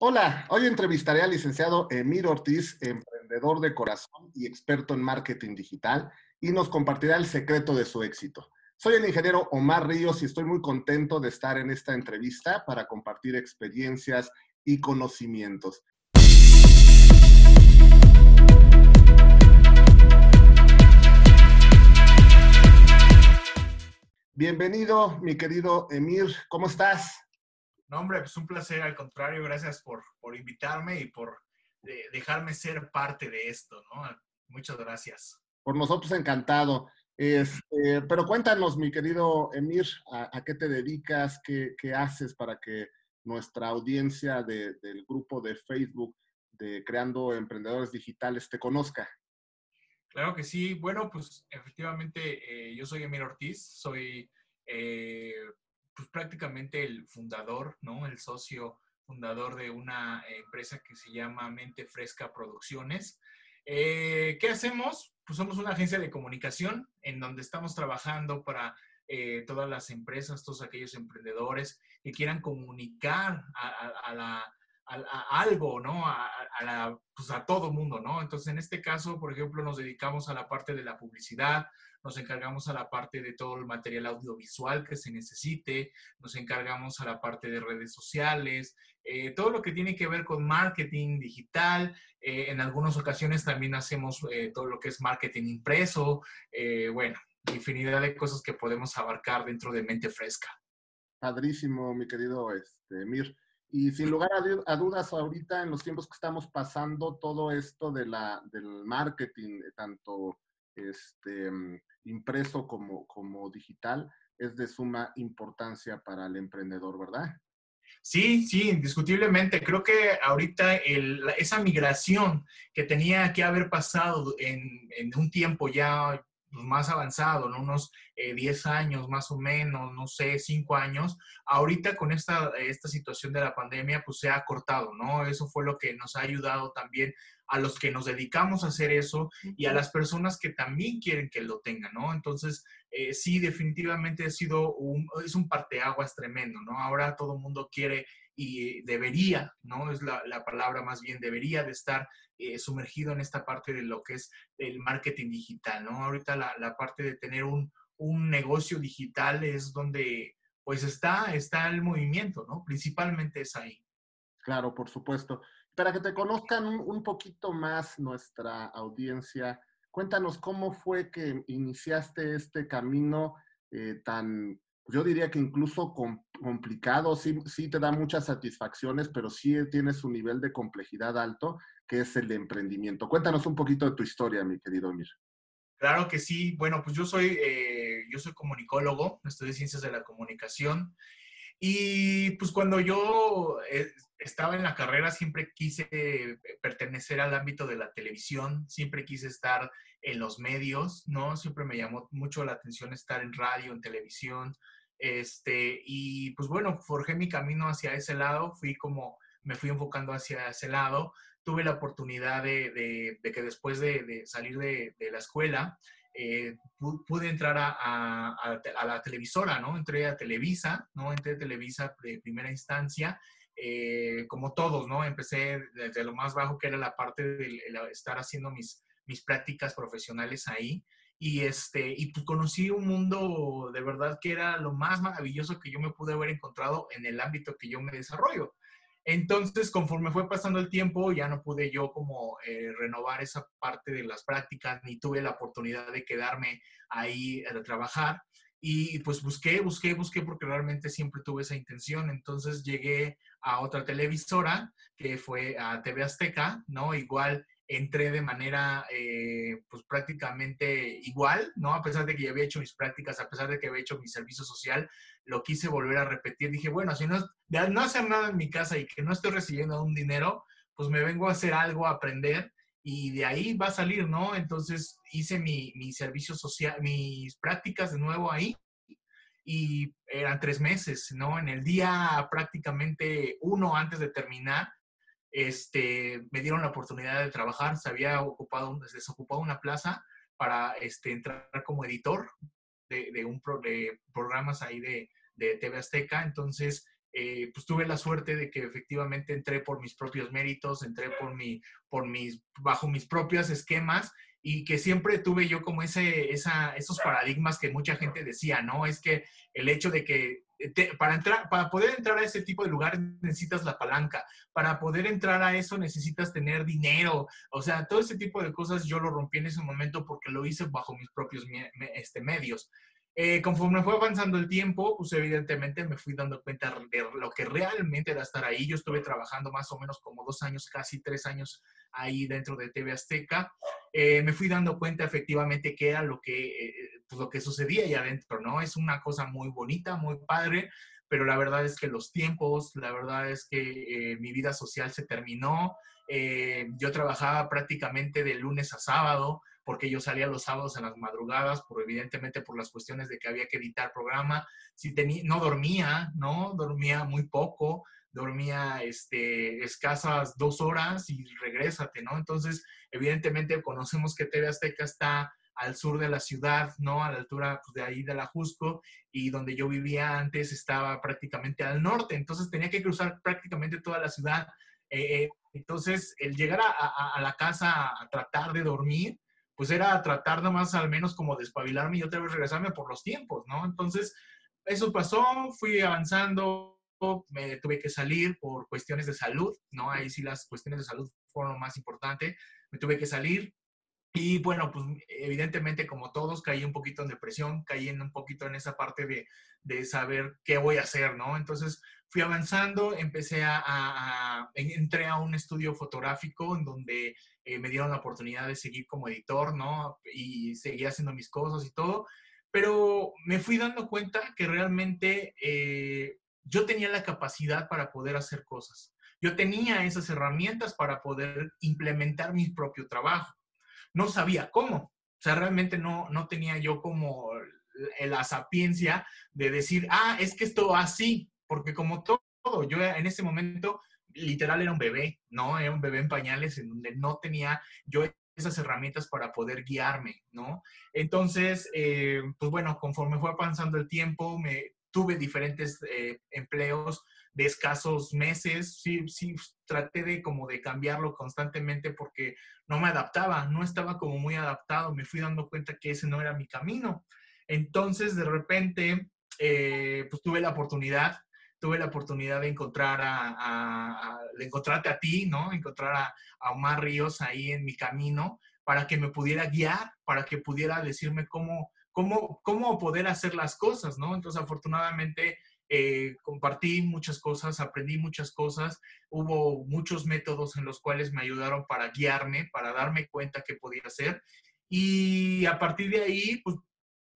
Hola, hoy entrevistaré al licenciado Emir Ortiz, emprendedor de corazón y experto en marketing digital, y nos compartirá el secreto de su éxito. Soy el ingeniero Omar Ríos y estoy muy contento de estar en esta entrevista para compartir experiencias y conocimientos. Bienvenido, mi querido Emir. ¿Cómo estás? No, hombre, pues un placer, al contrario, gracias por, por invitarme y por dejarme ser parte de esto, ¿no? Muchas gracias. Por nosotros encantado. Este, pero cuéntanos, mi querido Emir, ¿a, qué te dedicas? Qué, qué, haces para que nuestra audiencia de, del grupo de Facebook de Creando Emprendedores Digitales te conozca? Claro que sí. Bueno, pues efectivamente eh, yo soy Emir Ortiz, soy eh, pues prácticamente el fundador, ¿no? El socio fundador de una empresa que se llama Mente Fresca Producciones. Eh, ¿Qué hacemos? Pues somos una agencia de comunicación en donde estamos trabajando para eh, todas las empresas, todos aquellos emprendedores que quieran comunicar a, la, algo, ¿no? A, la, pues a todo mundo, ¿no? Entonces, en este caso, por ejemplo, nos dedicamos a la parte de la publicidad, nos encargamos a la parte de todo el material audiovisual que se necesite, nos encargamos a la parte de redes sociales, eh, todo lo que tiene que ver con marketing digital. Eh, en algunas ocasiones también hacemos eh, todo lo que es marketing impreso. bueno, infinidad de cosas que podemos abarcar dentro de Mente Fresca. Padrísimo, mi querido este, Mir. Y sin lugar a, dudas, ahorita en los tiempos que estamos pasando, todo esto de la, del marketing, tanto este, impreso como, como digital, es de suma importancia para el emprendedor, ¿verdad? Sí, sí, indiscutiblemente. Creo que ahorita esa migración que tenía que haber pasado en, en un tiempo ya más avanzado, ¿no? unos 10 eh, años más o menos, no sé, 5 años, ahorita con esta, esta situación de la pandemia, pues se ha cortado, ¿no? Eso fue lo que nos ha ayudado también a los que nos dedicamos a hacer eso y a las personas que también quieren que lo tengan, ¿no? Entonces, eh, sí, definitivamente ha sido un, es un parteaguas tremendo, ¿no? Ahora todo el mundo quiere y debería, ¿no? Es la, la, palabra más bien, debería de estar eh, sumergido en esta parte de lo que es el marketing digital, ¿no? Ahorita la, la parte de tener un, un, negocio digital es donde pues está, está el movimiento, ¿no? Principalmente es ahí. Claro, por supuesto. Para que te conozcan un, poquito más nuestra audiencia, cuéntanos cómo fue que iniciaste este camino eh, tan yo diría que incluso complicado, sí, sí te da muchas satisfacciones, pero sí tiene su nivel de complejidad alto, que es el emprendimiento. Cuéntanos un poquito de tu historia, mi querido Emir. Claro que sí. Bueno, pues yo soy, eh, yo soy comunicólogo, estudié ciencias de la comunicación y pues cuando yo eh, estaba en la carrera siempre quise pertenecer al ámbito de la televisión, siempre quise estar en los medios, ¿no? Siempre me llamó mucho la atención estar en radio, en televisión, este, y pues bueno, forjé mi camino hacia ese lado, fui como, me fui enfocando hacia ese lado, tuve la oportunidad de, que después de, salir de, la escuela, eh, pude entrar a, la televisora, ¿no? Entré a Televisa, ¿no? Entré a Televisa de primera instancia, eh, como todos, ¿no? Empecé desde lo más bajo, que era la parte de estar haciendo mis, mis prácticas profesionales ahí y, este, y pues conocí un mundo de verdad que era lo más maravilloso que yo me pude haber encontrado en el ámbito que yo me desarrollo. Entonces, conforme fue pasando el tiempo, ya no pude yo como eh, renovar esa parte de las prácticas, ni tuve la oportunidad de quedarme ahí a trabajar. Y pues busqué, busqué, busqué porque realmente siempre tuve esa intención. Entonces llegué a otra televisora que fue a TV Azteca, ¿no? Igual entré de manera eh, pues prácticamente igual, ¿no? A pesar de que ya había hecho mis prácticas, a pesar de que había hecho mi servicio social, lo quise volver a repetir. Dije, bueno, si no, no hacer nada en mi casa y que no estoy recibiendo un dinero, pues me vengo a hacer algo, a aprender y de ahí va a salir, ¿no? Entonces hice mi, mi servicio social, mis prácticas de nuevo ahí y eran tres meses, ¿no? En el día prácticamente uno antes de terminar, este, me dieron la oportunidad de trabajar, se había ocupado, desocupado una plaza para este, entrar como editor de, un de programas ahí de, de, TV Azteca. Entonces, eh, pues tuve la suerte de que efectivamente entré por mis propios méritos, entré por mis, bajo mis propios esquemas y que siempre tuve yo como ese, esa, esos paradigmas que mucha gente decía, ¿no? Es que el hecho de que para, entrar, para poder entrar a ese tipo de lugares necesitas la palanca, para poder entrar a eso necesitas tener dinero, o sea, todo ese tipo de cosas yo lo rompí en ese momento porque lo hice bajo mis propios este, medios. Eh, conforme fue avanzando el tiempo, pues evidentemente me fui dando cuenta de lo que realmente era estar ahí. Yo estuve trabajando más o menos como dos años, casi tres años ahí dentro de TV Azteca. Eh, me fui dando cuenta efectivamente que era lo que, eh, pues lo que sucedía ahí adentro, ¿no? Es una cosa muy bonita, muy padre, pero la verdad es que los tiempos, la verdad es que mi vida social se terminó. yo trabajaba prácticamente de lunes a sábado porque yo salía los sábados en las madrugadas, por evidentemente por las cuestiones de que había que editar programa. Si tenía, no dormía, ¿no? Dormía muy poco, dormía este, escasas dos horas y regrésate, ¿no? Entonces, evidentemente conocemos que TV Azteca está al sur de la ciudad, ¿no? A la altura pues, de ahí de la Jusco, y donde yo vivía antes estaba prácticamente al norte, entonces tenía que cruzar prácticamente toda la ciudad. Eh, eh, entonces, el llegar a, a, la casa a tratar de dormir, pues era tratar nomás al menos como despabilarme y otra vez regresarme por los tiempos, ¿no? Entonces, eso pasó, fui avanzando, me tuve que salir por cuestiones de salud, ¿no? Ahí sí las cuestiones de salud fueron lo más importante, me tuve que salir. Y bueno, pues evidentemente como todos caí un poquito en depresión, caí en un poquito en esa parte de, de saber qué voy a hacer, ¿no? Entonces fui avanzando, empecé a, a, entré a un estudio fotográfico en donde eh, me dieron la oportunidad de seguir como editor, ¿no? Y seguir haciendo mis cosas y todo, pero me fui dando cuenta que realmente eh, yo tenía la capacidad para poder hacer cosas. Yo tenía esas herramientas para poder implementar mi propio trabajo. No sabía cómo. O sea, realmente no, no tenía yo como la sapiencia de decir, ah, es que esto así, porque como todo, yo en ese momento literal era un bebé, ¿no? Era un bebé en pañales en donde no tenía yo esas herramientas para poder guiarme, ¿no? Entonces, eh, pues bueno, conforme fue avanzando el tiempo, me tuve diferentes eh, empleos de escasos meses, sí, sí, traté de como de cambiarlo constantemente porque no me adaptaba, no estaba como muy adaptado, me fui dando cuenta que ese no era mi camino. Entonces, de repente, eh, pues tuve la oportunidad tuve la oportunidad de encontrar a, de encontrarte a ti, ¿no? Encontrar a, Omar Ríos ahí en mi camino para que me pudiera guiar, para que pudiera decirme cómo, cómo, poder hacer las cosas, ¿no? Entonces, afortunadamente, eh, compartí muchas cosas, aprendí muchas cosas, hubo muchos métodos en los cuales me ayudaron para guiarme, para darme cuenta qué podía hacer. Y a partir de ahí, pues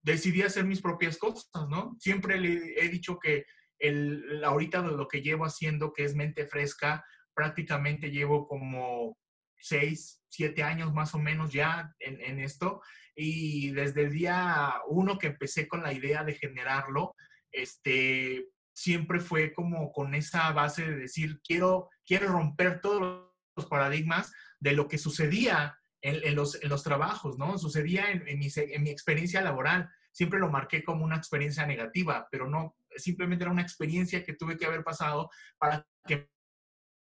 decidí hacer mis propias cosas, ¿no? Siempre he dicho que el, ahorita de lo que llevo haciendo, que es mente fresca, prácticamente llevo como seis, siete años más o menos ya en, esto. Y desde el día uno que empecé con la idea de generarlo, este, siempre fue como con esa base de decir, quiero, quiero romper todos los paradigmas de lo que sucedía en, los, en los, trabajos, ¿no? Sucedía en, mi, en mi experiencia laboral. Siempre lo marqué como una experiencia negativa, pero no, simplemente era una experiencia que tuve que haber pasado para que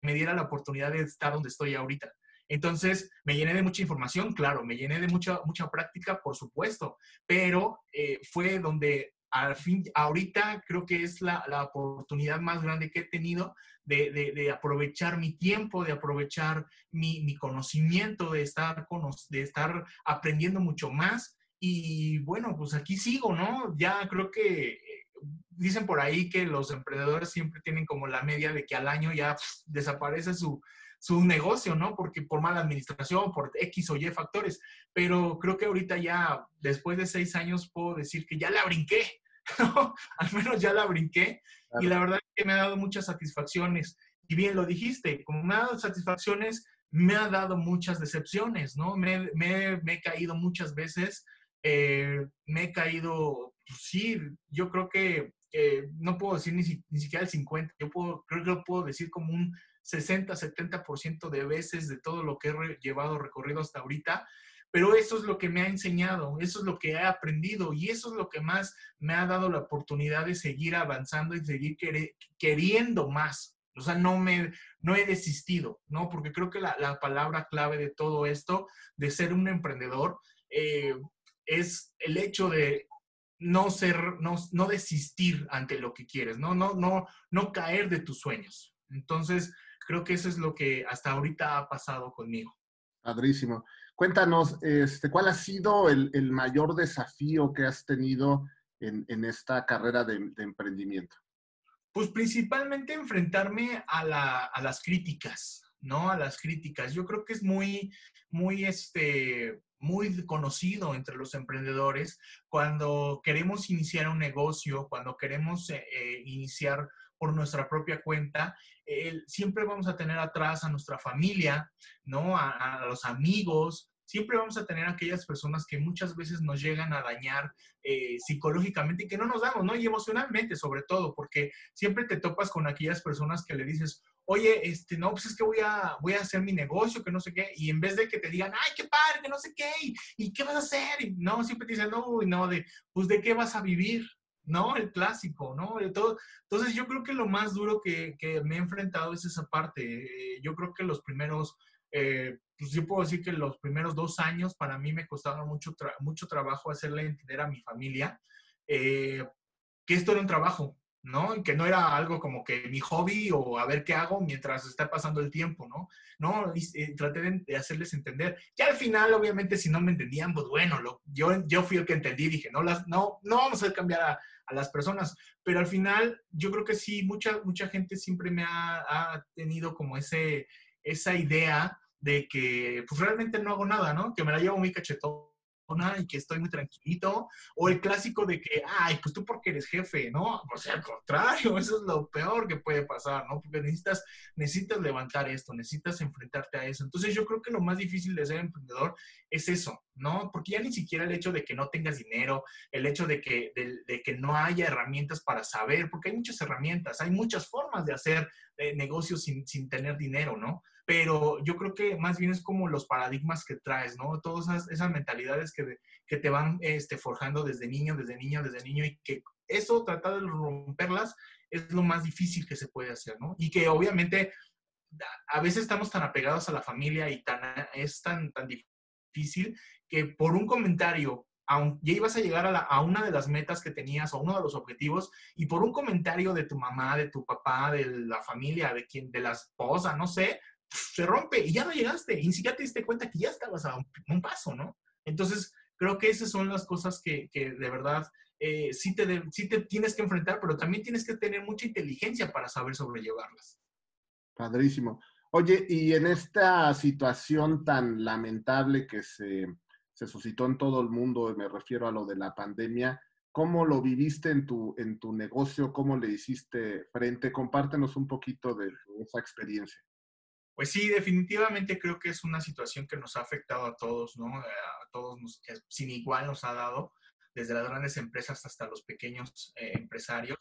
me diera la oportunidad de estar donde estoy ahorita. Entonces, me llené de mucha información, claro, me llené de mucha, mucha práctica, por supuesto, pero eh, fue donde al fin, ahorita creo que es la, la oportunidad más grande que he tenido de, de, aprovechar mi tiempo, de aprovechar mi, mi conocimiento, de estar, con, de estar aprendiendo mucho más. Y bueno, pues aquí sigo, ¿no? Ya creo que dicen por ahí que los emprendedores siempre tienen como la media de que al año ya desaparece su, su negocio, ¿no? Porque por mala administración, por X o Y factores. Pero creo que ahorita ya, después de seis años, puedo decir que ya la brinqué, ¿no? Al menos ya la brinqué. Y la verdad es que me ha dado muchas satisfacciones. Y bien lo dijiste, como me ha dado satisfacciones, me ha dado muchas decepciones, ¿no? Me, me, me he caído muchas veces, eh, me he caído, pues sí, yo creo que no puedo decir ni, ni, siquiera el 50, yo puedo, creo que lo puedo decir como un 60, 70% de veces de todo lo que he llevado recorrido hasta ahorita, pero eso es lo que me ha enseñado, eso es lo que he aprendido y eso es lo que más me ha dado la oportunidad de seguir avanzando y seguir queriendo más. O sea, no me, no he desistido, ¿no? Porque creo que la, la palabra clave de todo esto, de ser un emprendedor, eh, es el hecho de no ser, no, no desistir ante lo que quieres, ¿no? No, no, no caer de tus sueños. Entonces, creo que eso es lo que hasta ahorita ha pasado conmigo. Padrísimo. Cuéntanos, este, ¿cuál ha sido el, el mayor desafío que has tenido en, en esta carrera de, de, emprendimiento? Pues principalmente enfrentarme a, la, a, las críticas, ¿no? A las críticas. Yo creo que es muy, muy, este, muy conocido entre los emprendedores cuando queremos iniciar un negocio, cuando queremos eh, eh, iniciar por nuestra propia cuenta, siempre vamos a tener atrás a nuestra familia, ¿no? A, a, los amigos, siempre vamos a tener aquellas personas que muchas veces nos llegan a dañar eh, psicológicamente y que no nos damos, ¿no? Y emocionalmente sobre todo, porque siempre te topas con aquellas personas que le dices, oye, este, no, pues es que voy a, voy a hacer mi negocio, que no sé qué, y en vez de que te digan, ay, qué padre, que no sé qué, y, y qué vas a hacer, y no, siempre te dicen, no, no, de, pues de qué vas a vivir, ¿no? El clásico, ¿no? Todo. Entonces yo creo que lo más duro que, que me he enfrentado es esa parte. Eh, yo creo que los primeros, eh, pues yo puedo decir que los primeros dos años para mí me costaron mucho, tra mucho trabajo hacerle entender a mi familia eh, que esto era un trabajo, ¿no? Y que no era algo como que mi hobby o a ver qué hago mientras está pasando el tiempo, ¿no? No, y, y traté de, de, hacerles entender. Ya al final, obviamente, si no me entendían, pues bueno, lo, yo, yo fui el que entendí, dije, no, las, no, no vamos a cambiar a, a, las personas, pero al final yo creo que sí, mucha, mucha gente siempre me ha, ha tenido como ese, esa idea de que pues realmente no hago nada, ¿no? Que me la llevo muy cachetón y que estoy muy tranquilito, o el clásico de que, ay, pues tú porque eres jefe, ¿no? O sea, al contrario, eso es lo peor que puede pasar, ¿no? Porque necesitas, necesitas levantar esto, necesitas enfrentarte a eso. Entonces yo creo que lo más difícil de ser emprendedor es eso, ¿no? Porque ya ni siquiera el hecho de que no tengas dinero, el hecho de que, de, que no haya herramientas para saber, porque hay muchas herramientas, hay muchas formas de hacer eh, negocios sin, sin tener dinero, ¿no? Pero yo creo que más bien es como los paradigmas que traes, ¿no? Todas esas, mentalidades que, te van este, forjando desde niño, desde niño, desde niño, y que eso, tratar de romperlas, es lo más difícil que se puede hacer, ¿no? Y que obviamente a veces estamos tan apegados a la familia y tan, es tan, tan difícil que por un comentario ya ibas a llegar a, la, una de las metas que tenías o uno de los objetivos y por un comentario de tu mamá, de tu papá, de la familia, de quien, de la esposa, no sé, se rompe y ya no llegaste, y ni siquiera te diste cuenta que ya estabas a un, paso, ¿no? Entonces, creo que esas son las cosas que, que de verdad eh, sí, te de, sí te tienes que enfrentar, pero también tienes que tener mucha inteligencia para saber sobrellevarlas. Padrísimo. Oye, y en esta situación tan lamentable que se, se suscitó en todo el mundo, me refiero a lo de la pandemia, ¿cómo lo viviste en tu, en tu negocio? ¿Cómo le hiciste frente? Compártenos un poquito de esa experiencia. Pues sí, definitivamente creo que es una situación que nos ha afectado a todos, ¿no? A todos, nos, sin igual nos ha dado, desde las grandes empresas hasta los pequeños eh, empresarios.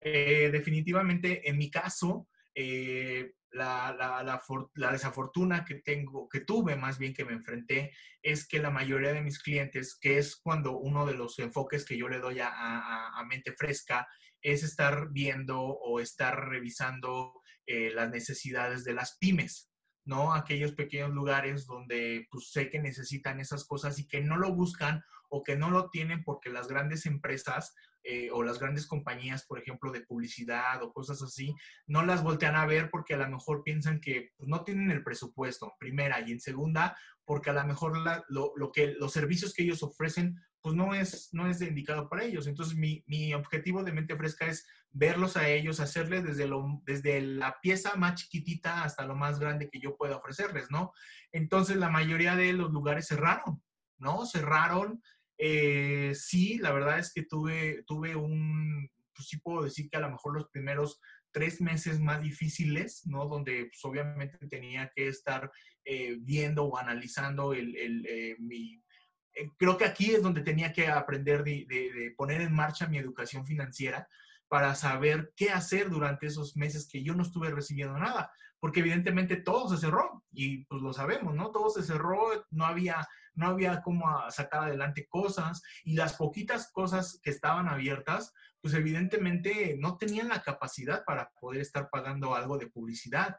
Eh, definitivamente, en mi caso, eh, la, la, desafortuna que tengo, que tuve más bien que me enfrenté, es que la mayoría de mis clientes, que es cuando uno de los enfoques que yo le doy a, a mente fresca, es estar viendo o estar revisando eh, las necesidades de las pymes, ¿no? Aquellos pequeños lugares donde pues, sé que necesitan esas cosas y que no lo buscan o que no lo tienen porque las grandes empresas eh, o las grandes compañías, por ejemplo, de publicidad o cosas así, no las voltean a ver porque a lo mejor piensan que pues, no tienen el presupuesto, primera, y en segunda, porque a lo mejor lo, que, los servicios que ellos ofrecen pues no es, no es indicado para ellos. Entonces, mi, mi, objetivo de mente fresca es verlos a ellos, hacerles desde, lo, desde la pieza más chiquitita hasta lo más grande que yo pueda ofrecerles, ¿no? Entonces, la mayoría de los lugares cerraron, ¿no? Cerraron. Eh, sí, la verdad es que tuve, tuve un, pues sí puedo decir que a lo mejor los primeros tres meses más difíciles, ¿no? Donde pues, obviamente tenía que estar eh, viendo o analizando el, el, eh, mi, creo que aquí es donde tenía que aprender de, de, de, poner en marcha mi educación financiera para saber qué hacer durante esos meses que yo no estuve recibiendo nada. porque evidentemente todo se cerró y pues lo sabemos, ¿no? Todo se cerró, no había, no había cómo sacar adelante cosas y las poquitas cosas que estaban abiertas, pues evidentemente no tenían la capacidad para poder estar pagando algo de publicidad.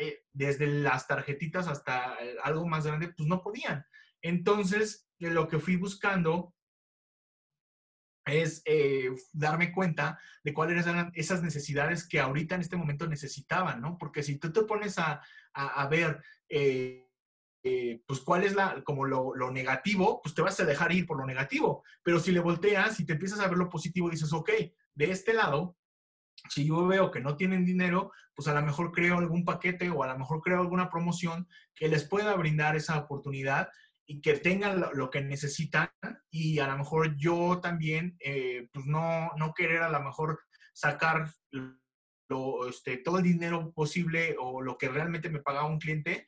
Eh, desde las tarjetitas hasta eh, algo más grande, pues no podían. Entonces, lo que fui buscando es eh, darme cuenta de cuáles eran esas necesidades que ahorita en este momento necesitaban, ¿no? Porque si tú te pones a, ver, eh, eh, pues cuál es la, como lo, negativo, pues te vas a dejar ir por lo negativo. Pero si le volteas y te empiezas a ver lo positivo, dices, ok, de este lado, si yo veo que no tienen dinero, pues a lo mejor creo algún paquete o a lo mejor creo alguna promoción que les pueda brindar esa oportunidad y que tengan lo, que necesitan y a lo mejor yo también, eh, pues no, no querer a lo mejor sacar lo, este, todo el dinero posible o lo que realmente me pagaba un cliente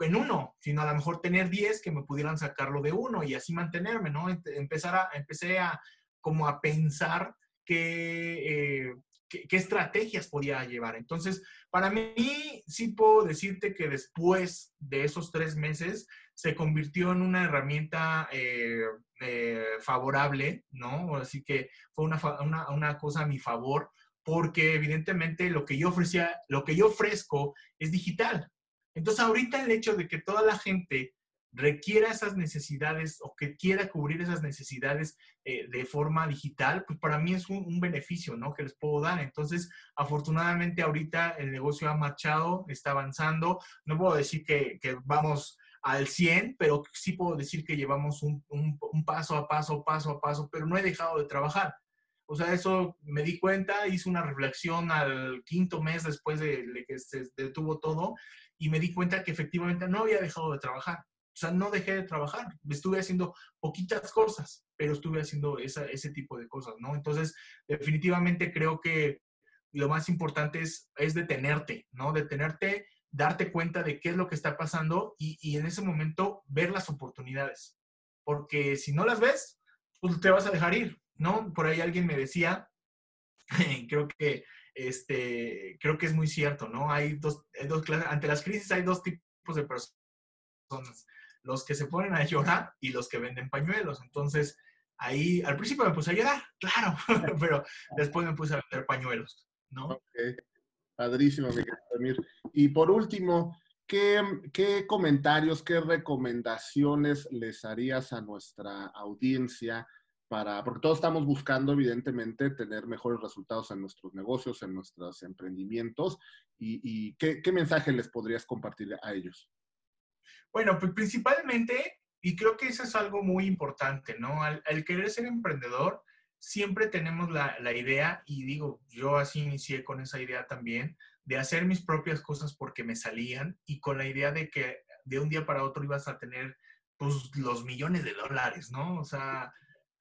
en uno, sino a lo mejor tener 10 que me pudieran sacarlo de uno y así mantenerme, ¿no? Empezar a, empecé a como a pensar que, eh, qué, estrategias podía llevar. Entonces, para mí, sí puedo decirte que después de esos tres meses se convirtió en una herramienta eh, eh, favorable, ¿no? Así que fue una, una, una, cosa a mi favor, porque evidentemente lo que yo ofrecía, lo que yo ofrezco es digital. Entonces, ahorita el hecho de que toda la gente requiera esas necesidades o que quiera cubrir esas necesidades eh, de forma digital, pues para mí es un, beneficio, ¿no? Que les puedo dar. Entonces, afortunadamente ahorita el negocio ha marchado, está avanzando. No puedo decir que, vamos al 100, pero sí puedo decir que llevamos un, paso a paso, paso a paso, pero no he dejado de trabajar. O sea, eso me di cuenta, hice una reflexión al quinto mes después de, que se detuvo todo y me di cuenta que efectivamente no había dejado de trabajar. O sea, no dejé de trabajar, estuve haciendo poquitas cosas, pero estuve haciendo ese tipo de cosas, ¿no? Entonces, definitivamente creo que lo más importante es, es detenerte, ¿no? Detenerte, darte cuenta de qué es lo que está pasando y, y en ese momento ver las oportunidades. Porque si no las ves, pues te vas a dejar ir, ¿no? Por ahí alguien me decía, creo que, este, creo que es muy cierto, ¿no? Hay dos, dos clases, ante las crisis hay dos tipos de personas los que se ponen a llorar y los que venden pañuelos. Entonces, ahí al principio me puse a llorar, claro, pero después me puse a vender pañuelos, ¿no? Padrísimo, Miguel Y por último, ¿qué, ¿qué, comentarios, qué recomendaciones les harías a nuestra audiencia para, porque todos estamos buscando, evidentemente, tener mejores resultados en nuestros negocios, en nuestros emprendimientos, y, ¿qué, ¿qué mensaje les podrías compartir a ellos? Bueno, pues principalmente, y creo que eso es algo muy importante, ¿no? Al, querer ser emprendedor, siempre tenemos la, la, idea, y digo, yo así inicié con esa idea también, de hacer mis propias cosas porque me salían y con la idea de que de un día para otro ibas a tener pues los millones de dólares, ¿no? O sea,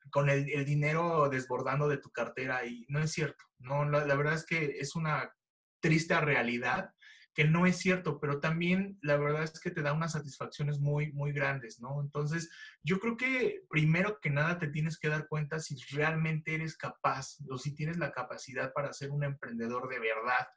con el, el dinero desbordando de tu cartera y no es cierto, ¿no? La, la verdad es que es una triste realidad que no es cierto, pero también la verdad es que te da unas satisfacciones muy, muy grandes, ¿no? Entonces, yo creo que primero que nada te tienes que dar cuenta si realmente eres capaz o si tienes la capacidad para ser un emprendedor de verdad.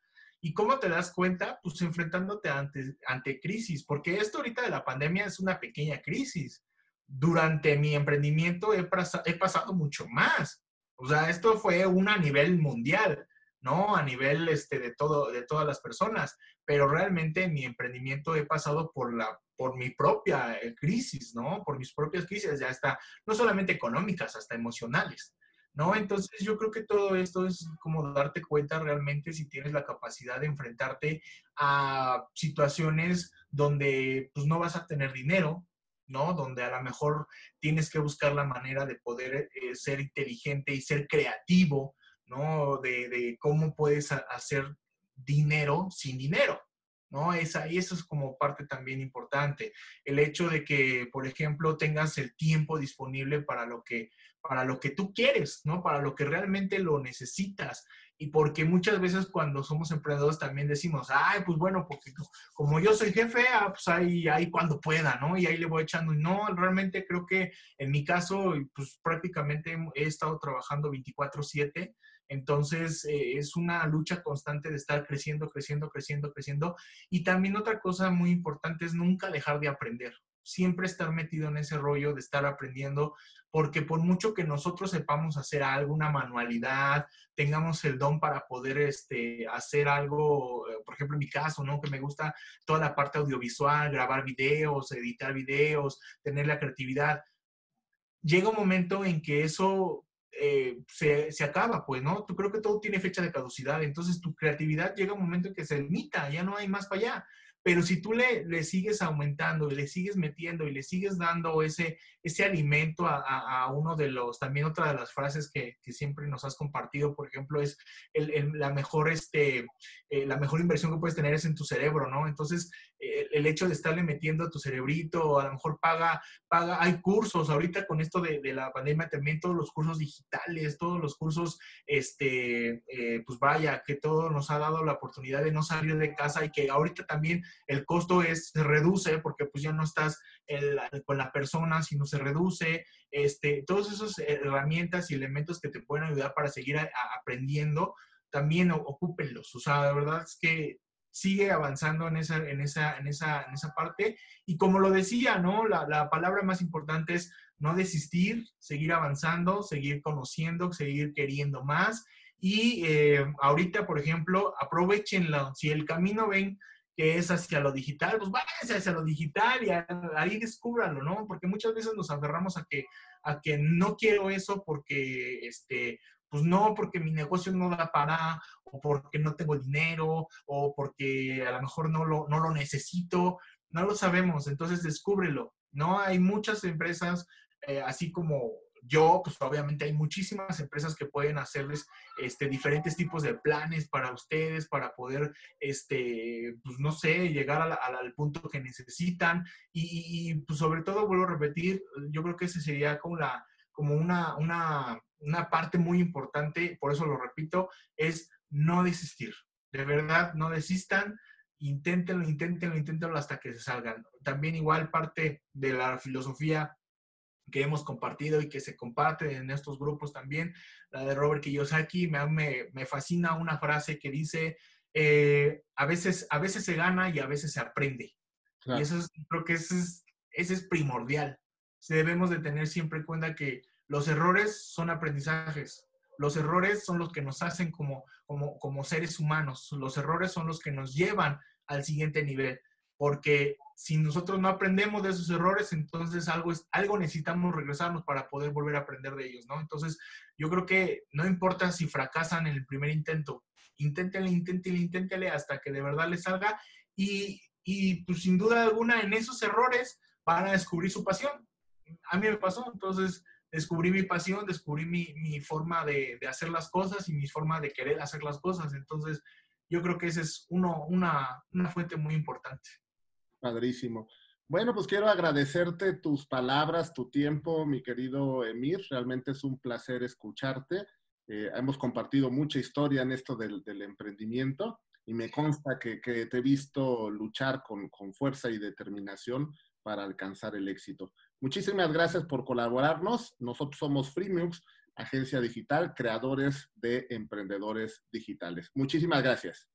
¿Y cómo te das cuenta? Pues enfrentándote ante, ante crisis, porque esto ahorita de la pandemia es una pequeña crisis. Durante mi emprendimiento he, pasado mucho más. O sea, esto fue un a nivel mundial. ¿No? A nivel este, de, todo, de todas las personas, pero realmente en mi emprendimiento he pasado por, la, por mi propia eh, crisis, ¿no? Por mis propias crisis, ya está, no solamente económicas, hasta emocionales, ¿no? Entonces yo creo que todo esto es como darte cuenta realmente si tienes la capacidad de enfrentarte a situaciones donde pues no vas a tener dinero, ¿no? Donde a lo mejor tienes que buscar la manera de poder eh, ser inteligente y ser creativo, ¿no? De, cómo puedes hacer dinero sin dinero, ¿no? Esa, y eso es como parte también importante. El hecho de que, por ejemplo, tengas el tiempo disponible para lo que, para lo que tú quieres, ¿no? Para lo que realmente lo necesitas. Y porque muchas veces cuando somos emprendedores también decimos, ay, pues bueno, porque como yo soy jefe, ah, pues ahí, ahí cuando pueda, ¿no? Y ahí le voy echando. No, realmente creo que en mi caso, pues prácticamente he estado trabajando 24/7 Entonces, eh, es una lucha constante de estar creciendo, creciendo, creciendo, creciendo. Y también otra cosa muy importante es nunca dejar de aprender siempre estar metido en ese rollo de estar aprendiendo, porque por mucho que nosotros sepamos hacer algo, una manualidad, tengamos el don para poder este, hacer algo, eh, por ejemplo, en mi caso, ¿no? Que me gusta toda la parte audiovisual, grabar videos, editar videos, tener la creatividad. Llega un momento en que eso eh, se, se, acaba, pues, ¿no? Tú creo que todo tiene fecha de caducidad, entonces tu creatividad llega un momento en que se limita, ya no hay más para allá. Pero si tú le, le, sigues aumentando y le sigues metiendo y le sigues dando ese, ese alimento a, a, uno de los, también otra de las frases que, que siempre nos has compartido, por ejemplo, es el, la, mejor, este, eh, la mejor inversión que puedes tener es en tu cerebro, ¿no? Entonces, el hecho de estarle metiendo a tu cerebrito, a lo mejor paga, paga, hay cursos, ahorita con esto de, de la pandemia también todos los cursos digitales, todos los cursos, este, eh, pues vaya, que todo nos ha dado la oportunidad de no salir de casa y que ahorita también el costo es, se reduce porque pues ya no estás con la persona, sino se reduce, este, todas esas herramientas y elementos que te pueden ayudar para seguir aprendiendo, también ocúpenlos. O sea, la verdad es que sigue avanzando en esa, en esa, en esa, en esa parte. Y como lo decía, ¿no? La, la, palabra más importante es no desistir, seguir avanzando, seguir conociendo, seguir queriendo más. Y eh, ahorita, por ejemplo, aprovechenlo. Si el camino ven que es hacia lo digital, pues váyanse hacia lo digital y ahí descúbranlo, ¿no? Porque muchas veces nos aferramos a que, a que no quiero eso porque, este, pues no, porque mi negocio no da para, o porque no tengo dinero, o porque a lo mejor no lo, no lo necesito, no lo sabemos, entonces descúbrelo, ¿no? Hay muchas empresas, eh, así como yo, pues obviamente hay muchísimas empresas que pueden hacerles este, diferentes tipos de planes para ustedes, para poder, este, pues no sé, llegar al punto que necesitan. Y, pues sobre todo, vuelvo a repetir, yo creo que ese sería como la, como una, una, una parte muy importante, por eso lo repito, es no desistir. De verdad, no desistan, inténtenlo, inténtenlo, inténtenlo hasta que se salgan. También igual parte de la filosofía que hemos compartido y que se comparte en estos grupos también, la de Robert Kiyosaki, me, me, me fascina una frase que dice, eh, a, veces, a veces se gana y a veces se aprende. Y eso es, creo que ese es, ese es primordial. Debemos de tener siempre en cuenta que los errores son aprendizajes. Los errores son los que nos hacen como, como, como seres humanos. Los errores son los que nos llevan al siguiente nivel. Porque si nosotros no aprendemos de esos errores, entonces algo, es, algo necesitamos regresarnos para poder volver a aprender de ellos, ¿no? Entonces, yo creo que no importa si fracasan en el primer intento, inténtenle, inténtenle, inténtenle hasta que de verdad les salga y, y pues sin duda alguna en esos errores van a descubrir su pasión. A mí me pasó, entonces descubrí mi pasión, descubrí mi, mi forma de, de, hacer las cosas y mi forma de querer hacer las cosas. Entonces, yo creo que esa es uno, una, una fuente muy importante. Padrísimo. Bueno, pues quiero agradecerte tus palabras, tu tiempo, mi querido Emir. Realmente es un placer escucharte. Eh, hemos compartido mucha historia en esto del, del emprendimiento y me consta que, que, te he visto luchar con, con fuerza y determinación para alcanzar el éxito. Muchísimas gracias por colaborarnos. Nosotros somos Freemux, agencia digital, creadores de emprendedores digitales. Muchísimas gracias.